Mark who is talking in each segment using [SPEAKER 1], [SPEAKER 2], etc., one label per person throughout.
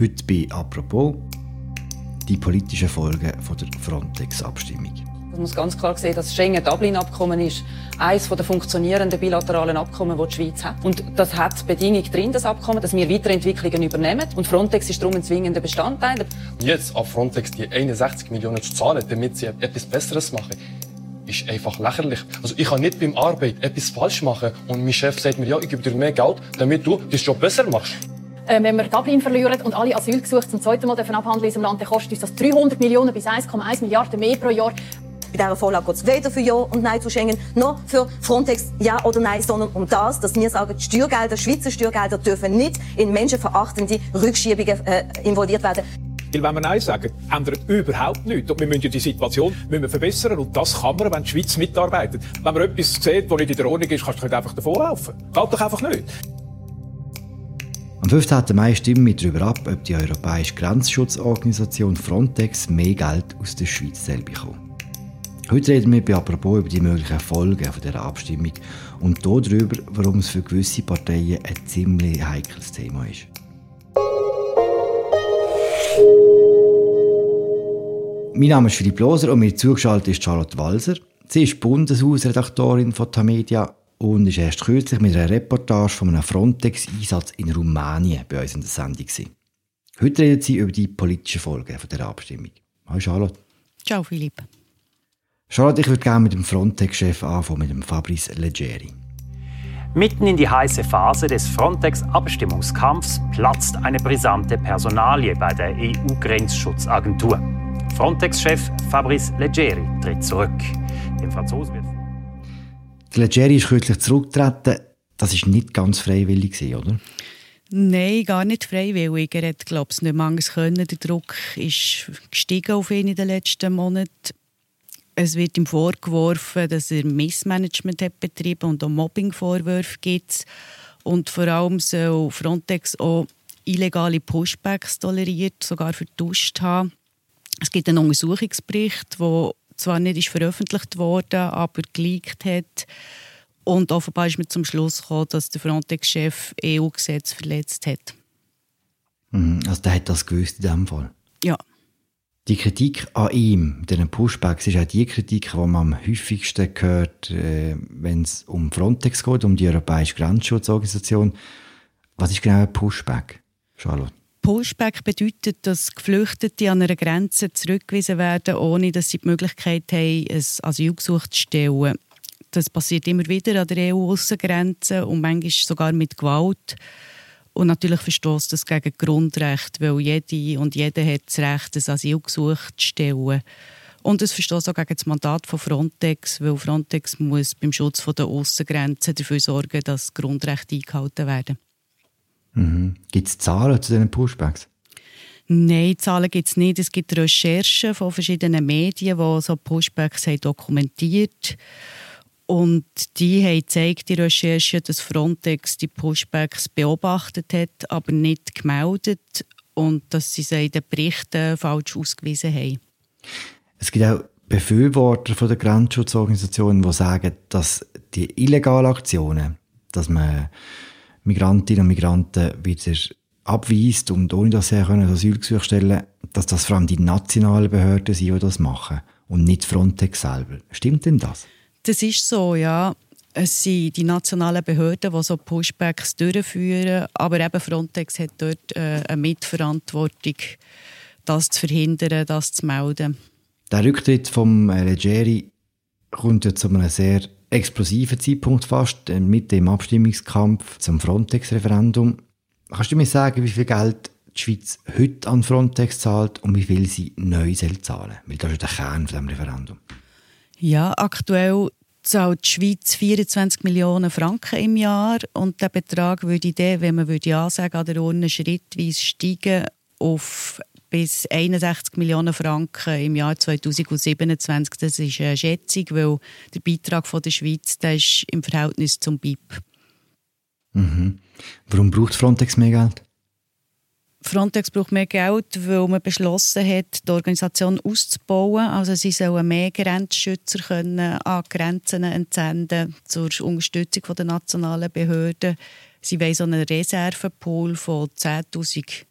[SPEAKER 1] Heute bei «Apropos» die politischen Folgen der Frontex-Abstimmung.
[SPEAKER 2] Man muss ganz klar sehen, dass das Schengen-Dublin-Abkommen ist eines der funktionierenden bilateralen Abkommen, die die Schweiz hat. Und das hat Bedingung drin, das Abkommen, dass wir Weiterentwicklungen übernehmen. Und Frontex ist darum ein zwingender Bestandteil.
[SPEAKER 3] Jetzt auf Frontex die 61 Millionen zu zahlen, damit sie etwas Besseres machen, ist einfach lächerlich. Also ich kann nicht beim Arbeit etwas falsch machen und mein Chef sagt mir, ja, ich gebe dir mehr Geld, damit du den Job besser machst.
[SPEAKER 4] Äh, wenn wir Dublin verlieren und alle Asylgesuche zum zweiten Mal abhandeln in diesem Land, dann kostet uns das 300 Millionen bis 1,1 Milliarden mehr pro Jahr.
[SPEAKER 5] Bei dieser Vorlage geht es weder für Ja und Nein zu Schengen, noch für Frontex Ja oder Nein, sondern um das, dass wir sagen, die Steuergelder, Schweizer Steuergelder dürfen nicht in menschenverachtende Rückschiebungen äh, involviert werden.
[SPEAKER 6] Weil wenn wir Nein sagen, ändert überhaupt nichts. Und wir müssen ja die Situation müssen wir verbessern. Und das kann man, wenn die Schweiz mitarbeitet. Wenn man etwas sieht, das nicht in der Ordnung ist, kannst du nicht einfach davonlaufen. Geht doch einfach nicht.
[SPEAKER 1] Am 15. Mai stimmen wir darüber ab, ob die europäische Grenzschutzorganisation Frontex mehr Geld aus der Schweiz soll bekommen. Heute reden wir bei apropos über die möglichen Folgen dieser Abstimmung und darüber, warum es für gewisse Parteien ein ziemlich heikles Thema ist. Mein Name ist Philipp Loser und mir zugeschaltet ist Charlotte Walser. Sie ist Bundeshausredaktorin von Tamedia und ist erst kürzlich mit einer Reportage von einem Frontex-Einsatz in Rumänien bei uns in der Sendung. Gewesen. Heute redet sie über die politischen Folgen dieser Abstimmung. Hallo Charlotte.
[SPEAKER 7] Ciao Philipp.
[SPEAKER 1] Charlotte, ich würde gerne mit dem Frontex-Chef anfangen, mit dem Fabrice Leggeri.
[SPEAKER 8] Mitten in die heiße Phase des Frontex-Abstimmungskampfs platzt eine brisante Personalie bei der EU-Grenzschutzagentur. Frontex-Chef Fabrice Leggeri tritt zurück. Dem Franzosen wird
[SPEAKER 1] der Leggeri ist kürzlich zurückgetreten. Das war nicht ganz freiwillig, oder?
[SPEAKER 7] Nein, gar nicht freiwillig. Er hat, glaube ich, nicht manches können. Der Druck ist gestiegen auf ihn in den letzten Monaten. Es wird ihm vorgeworfen, dass er Missmanagement hat betrieben und auch Mobbingvorwürfe gibt. Und vor allem soll Frontex auch illegale Pushbacks toleriert, sogar vertuscht haben. Es gibt einen Untersuchungsbericht, der zwar nicht ist veröffentlicht worden, aber geleakt hat. Und offenbar ist man zum Schluss gekommen, dass der Frontex-Chef EU-Gesetz verletzt hat.
[SPEAKER 1] Mhm, also der hat das gewusst in diesem Fall?
[SPEAKER 7] Ja.
[SPEAKER 1] Die Kritik an ihm, diesen Pushbacks, ist auch die Kritik, die man am häufigsten hört, äh, wenn es um Frontex geht, um die Europäische Grenzschutzorganisation. Was ist genau ein Pushback, Charlotte?
[SPEAKER 7] Pushback bedeutet, dass Geflüchtete an einer Grenze zurückgewiesen werden, ohne dass sie die Möglichkeit haben, ein Asylgesuch zu stellen. Das passiert immer wieder an der EU-Aussengrenze und manchmal sogar mit Gewalt. Und natürlich verstößt das gegen Grundrecht, weil jede und jeder hat das Recht, ein Asylgesuch zu stellen. Und es verstößt auch gegen das Mandat von Frontex, weil Frontex muss beim Schutz der Aussengrenzen dafür sorgen, dass Grundrechte eingehalten werden.
[SPEAKER 1] Mhm. Gibt es Zahlen zu diesen Pushbacks?
[SPEAKER 7] Nein, Zahlen gibt es nicht. Es gibt Recherchen von verschiedenen Medien, die so Pushbacks haben dokumentiert und die haben gezeigt, die Recherche, dass Frontex die Pushbacks beobachtet hat, aber nicht gemeldet und dass sie sie in den Berichten falsch ausgewiesen haben.
[SPEAKER 1] Es gibt auch Befürworter von der Grenzschutzorganisationen, die sagen, dass die illegalen Aktionen, dass man Migrantinnen und Migranten wieder abweist und ohne dass sie können Asylgesuche stellen dass das vor allem die nationalen Behörden sind, die das machen und nicht Frontex selber. Stimmt denn das?
[SPEAKER 7] Das ist so, ja. Es sind die nationalen Behörden, die so Pushbacks durchführen, aber eben Frontex hat dort äh, eine Mitverantwortung, das zu verhindern, das zu melden.
[SPEAKER 1] Der Rücktritt vom Leggeri kommt ja zu einem sehr explosiven Zeitpunkt fast, äh, mit dem Abstimmungskampf zum Frontex-Referendum. Kannst du mir sagen, wie viel Geld die Schweiz heute an Frontex zahlt und wie viel sie neu soll zahlen Weil das ist der Kern von dem Referendum.
[SPEAKER 7] Ja, aktuell zahlt die Schweiz 24 Millionen Franken im Jahr und der Betrag würde dann, wenn man würde ja sagen, an der Urne schrittweise steigen auf bis 61 Millionen Franken im Jahr 2027. Das ist eine Schätzung, weil der Beitrag von der Schweiz der ist im Verhältnis zum BIP.
[SPEAKER 1] Mhm. Warum braucht Frontex mehr Geld?
[SPEAKER 7] Frontex braucht mehr Geld, weil man beschlossen hat, die Organisation auszubauen. Also sie sollen mehr Grenzschützer können an Grenzen entsenden zur Unterstützung der nationalen Behörden. Sie wollen so einen Reservepool von 10'000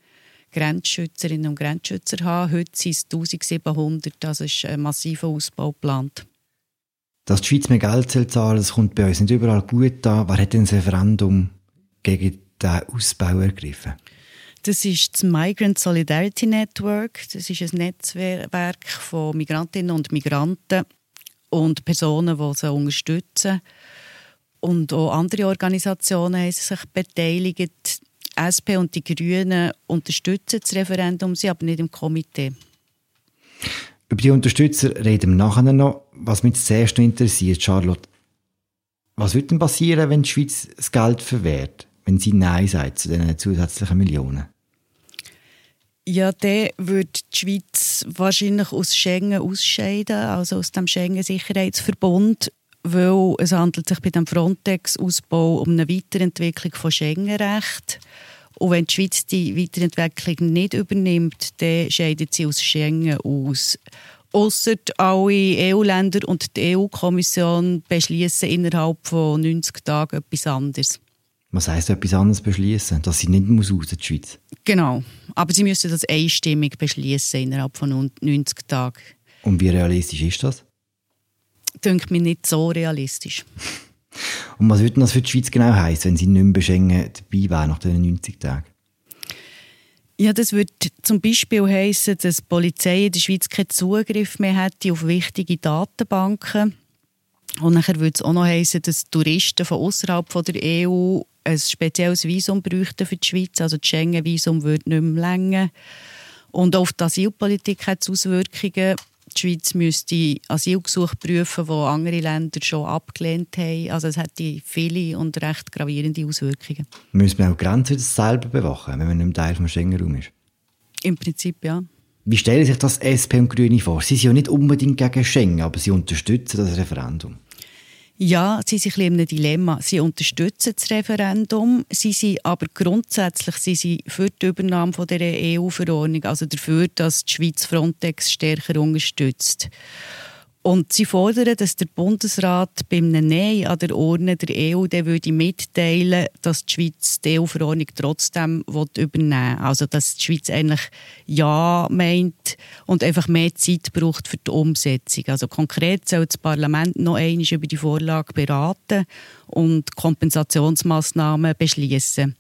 [SPEAKER 7] Grenzschützerinnen und Grenzschützer haben. Heute sind es 1700, das ist ein massiver Ausbau geplant.
[SPEAKER 1] Dass die Schweiz mehr Geld zahlen das kommt bei uns nicht überall gut an. Wer hat denn das Referendum gegen diesen Ausbau ergriffen?
[SPEAKER 7] Das ist das Migrant Solidarity Network. Das ist ein Netzwerk von Migrantinnen und Migranten und Personen, die sie unterstützen. Und auch andere Organisationen haben sich beteiligt. Die SP und die Grünen unterstützen das Referendum, sie aber nicht im Komitee.
[SPEAKER 1] Über die Unterstützer reden wir nachher noch. Was mich zuerst noch interessiert, Charlotte, was wird denn passieren, wenn die Schweiz das Geld verwehrt, wenn sie Nein sagt zu diesen zusätzlichen Millionen?
[SPEAKER 7] Ja, dann wird die Schweiz wahrscheinlich aus Schengen ausscheiden, also aus dem Schengen-Sicherheitsverbund, weil es handelt sich bei dem Frontex-Ausbau um eine Weiterentwicklung von Schengen-Recht. Und wenn die Schweiz die Weiterentwicklung nicht übernimmt, dann scheidet sie aus Schengen aus. Ausser alle EU-Länder und die EU-Kommission beschließen innerhalb von 90 Tagen etwas anderes.
[SPEAKER 1] Was heisst etwas anderes beschließen? Dass sie nicht muss aus der Schweiz?
[SPEAKER 7] Genau. Aber sie müssen das einstimmig beschließen innerhalb von 90 Tagen.
[SPEAKER 1] Und wie realistisch ist das?
[SPEAKER 7] Denke mir nicht so realistisch.
[SPEAKER 1] Und was würde das für die Schweiz genau heißen, wenn sie nicht mehr Schengen dabei wäre nach den 90 Tagen?
[SPEAKER 7] Ja, das würde zum Beispiel heißen, dass die Polizei in der Schweiz keinen Zugriff mehr hätte auf wichtige Datenbanken. Und nachher würde es auch noch heißen, dass Touristen von außerhalb der EU ein spezielles Visum bräuchten für die Schweiz. Also das Schengen-Visum würde nicht mehr länger. Und auf die Asylpolitik hat es Auswirkungen. Die Schweiz müsste Asylgesuche prüfen, die andere Länder schon abgelehnt haben. Also es hätte viele und recht gravierende Auswirkungen.
[SPEAKER 1] Müssen wir auch die Grenzen selber bewachen, wenn man nicht Teil des Schengen-Raum ist?
[SPEAKER 7] Im Prinzip ja.
[SPEAKER 1] Wie stellen sich das SP und Grüne vor? Sie sind ja nicht unbedingt gegen Schengen, aber sie unterstützen das Referendum.
[SPEAKER 7] Ja, sie sind ein in einem Dilemma. Sie unterstützen das Referendum, sie sind aber grundsätzlich sie sind für die Übernahme von der EU-Verordnung, also dafür, dass die Schweiz Frontex stärker unterstützt. Und sie fordern, dass der Bundesrat beim Nein an der Urne der EU der würde mitteilen, dass die Schweiz die EU-Verordnung trotzdem übernehmen will. Also dass die Schweiz eigentlich Ja meint und einfach mehr Zeit braucht für die Umsetzung. Also konkret soll das Parlament noch einmal über die Vorlage beraten und Kompensationsmaßnahmen beschließen.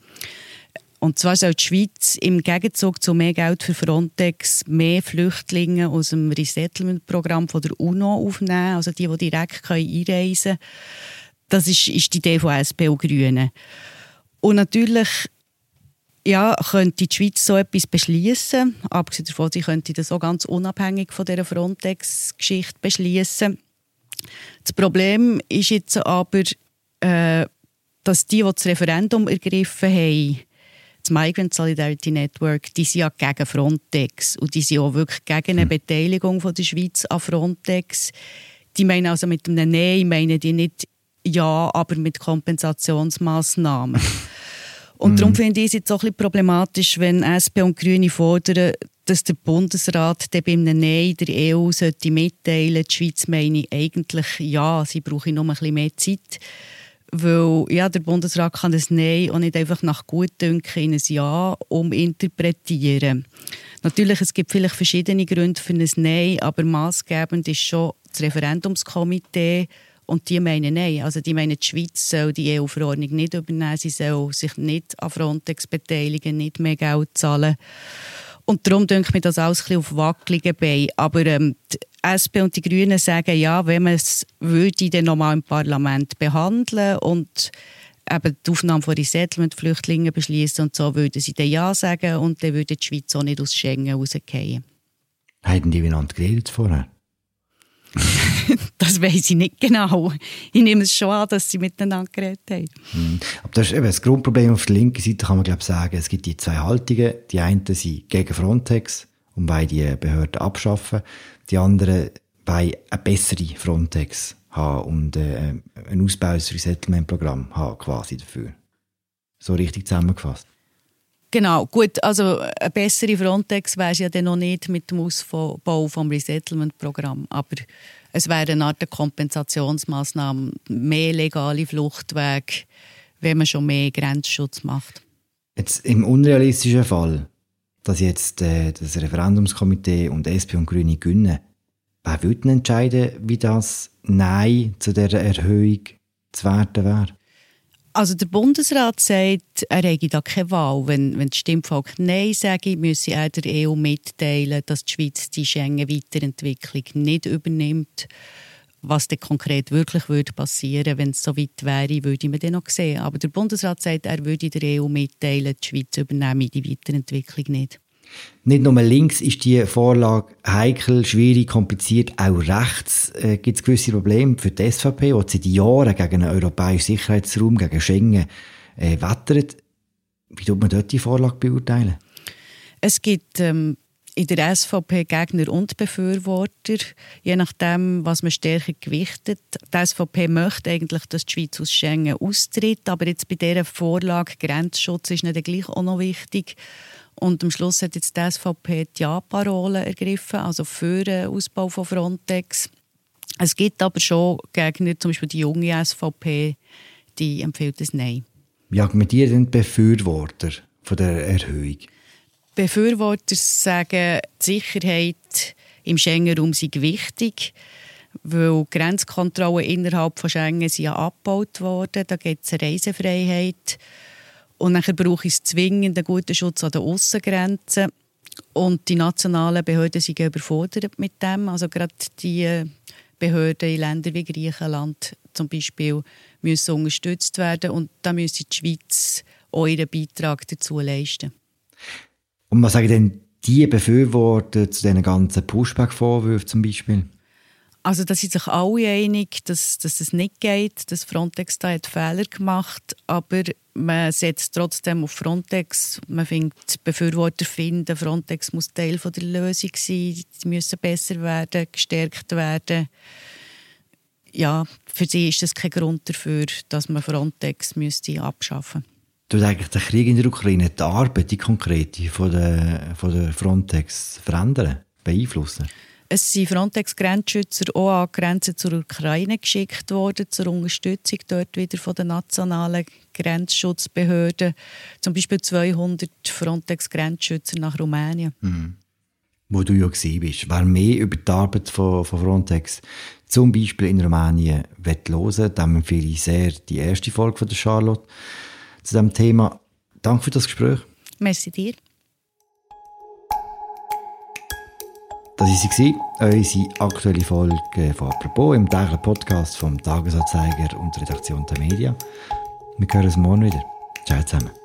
[SPEAKER 7] Und zwar soll die Schweiz im Gegenzug zu mehr Geld für Frontex mehr Flüchtlinge aus dem Resettlement-Programm der UNO aufnehmen, also die, die direkt einreisen können. Das ist, ist die Idee von SP und Grünen. Und natürlich ja, könnte die Schweiz so etwas beschließen. Abgesehen davon, sie könnte das auch ganz unabhängig von dieser Frontex-Geschichte beschließen. Das Problem ist jetzt aber, äh, dass die, die das Referendum ergriffen haben, das Migrant Solidarity Network, die sind ja gegen Frontex und die sind auch wirklich gegen eine hm. Beteiligung von der Schweiz an Frontex. Die meinen also mit einem Nein, meinen die nicht Ja, aber mit Kompensationsmaßnahmen. Und darum hm. finde ich es jetzt auch ein bisschen problematisch, wenn SP und Grüne fordern, dass der Bundesrat dann bei einem Nein der EU sollte mitteilen, die Schweiz meine eigentlich ja, sie brauche noch ein bisschen mehr Zeit. Weil ja, der Bundesrat kann das Nein auch nicht einfach nach Gutdünken in ein Ja uminterpretieren. Natürlich, es gibt vielleicht verschiedene Gründe für ein Nein, aber maßgebend ist schon das Referendumskomitee und die meinen Nein. Also die meinen, die Schweiz soll die EU-Verordnung nicht übernehmen, sie soll sich nicht an Frontex beteiligen, nicht mehr Geld zahlen. Und darum denke ich mir das alles ein bisschen auf wackeligen Beinen. Aber ähm, die SP und die Grünen sagen, ja, wenn man es würde dann nochmal im Parlament behandeln und eben die Aufnahme von Resettlement-Flüchtlingen beschließen und so, würden sie dann Ja sagen und dann würde die Schweiz auch nicht aus Schengen rausgehen.
[SPEAKER 1] Haben die miteinander geredet vorher?
[SPEAKER 7] das weiß ich nicht genau. Ich nehme es schon an, dass sie miteinander geredet haben.
[SPEAKER 1] Hm. Aber das ist eben das Grundproblem auf der linken Seite, kann man glaube sagen, es gibt die zwei Haltungen. Die einen sind gegen Frontex und wollen die Behörden abschaffen. Die anderen wollen eine bessere Frontex haben und äh, ein Ausbau des Resettlement-Programm haben quasi dafür. So richtig zusammengefasst.
[SPEAKER 7] Genau, gut, also eine bessere Frontex wäre ja dann noch nicht mit dem Ausbau vom Resettlement-Programm, aber es wäre eine Art Kompensationsmaßnahme, mehr legale Fluchtwege, wenn man schon mehr Grenzschutz macht.
[SPEAKER 1] Jetzt im unrealistischen Fall, dass jetzt äh, das Referendumskomitee und SP und Grüne gewinnen, wer würde entscheiden, wie das Nein zu dieser Erhöhung zu werten wäre?
[SPEAKER 7] Also der Bundesrat sagt, er hätte da keine Wahl. Wenn, wenn das Stimmvolk Nein sage, müsse er der EU mitteilen, dass die Schweiz die Schengen-Weiterentwicklung nicht übernimmt. Was dann konkret wirklich würde passieren, wenn es so weit wäre, würde man dann noch sehen. Aber der Bundesrat sagt, er würde der EU mitteilen, die Schweiz übernehme die Weiterentwicklung nicht.
[SPEAKER 1] Nicht nur links ist die Vorlage heikel, schwierig, kompliziert. Auch rechts äh, gibt es gewisse Probleme für die SVP, die seit Jahren gegen einen europäischen Sicherheitsraum, gegen Schengen äh, wettert. Wie tut man dort die Vorlage beurteilen?
[SPEAKER 7] Es gibt ähm, in der SVP Gegner und Befürworter, je nachdem, was man stärker gewichtet. Die SVP möchte eigentlich, dass die Schweiz aus Schengen austritt, aber jetzt bei dieser Vorlage Grenzschutz ist nicht gleich auch noch wichtig. Und am Schluss hat jetzt die SVP die Ja-Parole ergriffen, also für den Ausbau von Frontex. Es gibt aber schon Gegner, zum Beispiel die junge SVP, die empfiehlt es Nein.
[SPEAKER 1] Wie argumentieren die Befürworter von der Erhöhung?
[SPEAKER 7] Befürworter sagen, die Sicherheit im Schengen-Raum sei wichtig, weil Grenzkontrollen innerhalb von Schengen sind ja abgebaut worden. Da gibt es eine Reisefreiheit. Und dann brauche es zwingend einen guten Schutz an den Aussengrenzen. Und die nationalen Behörden sind überfordert mit dem. Also gerade die Behörden in Ländern wie Griechenland zum Beispiel müssen unterstützt werden. Und da müssen die Schweiz ihren Beitrag dazu leisten.
[SPEAKER 1] Und was sagen denn die Befürworter zu diesen ganzen Pushback-Vorwürfen zum Beispiel?
[SPEAKER 7] Also da sind sich alle einig, dass, dass es nicht geht, dass Frontex da hat Fehler gemacht, aber man setzt trotzdem auf Frontex. Man findet, Befürworter finden, Frontex muss Teil von der Lösung sein, sie müssen besser werden, gestärkt werden. Ja, für sie ist das kein Grund dafür, dass man Frontex müsste abschaffen müsste.
[SPEAKER 1] Tut eigentlich der Krieg in der Ukraine die Arbeit, die konkrete von der, von der Frontex verändern, beeinflussen?
[SPEAKER 7] Es sind Frontex-Grenzschützer auch an Grenzen zur Ukraine geschickt worden, zur Unterstützung dort wieder von den nationalen Grenzschutzbehörden. Zum Beispiel 200 Frontex-Grenzschützer nach Rumänien.
[SPEAKER 1] Mhm. Wo du ja bist. Wer mehr über die Arbeit von, von Frontex zum Beispiel in Rumänien hören dann empfehle ich sehr die erste Folge von der Charlotte zu diesem Thema. Danke für das Gespräch.
[SPEAKER 7] Merci dir.
[SPEAKER 1] Das war unsere aktuelle Folge von «Apropos» im täglichen Podcast vom Tagesanzeiger und der Redaktion der Medien. Wir hören uns morgen wieder. Ciao zusammen.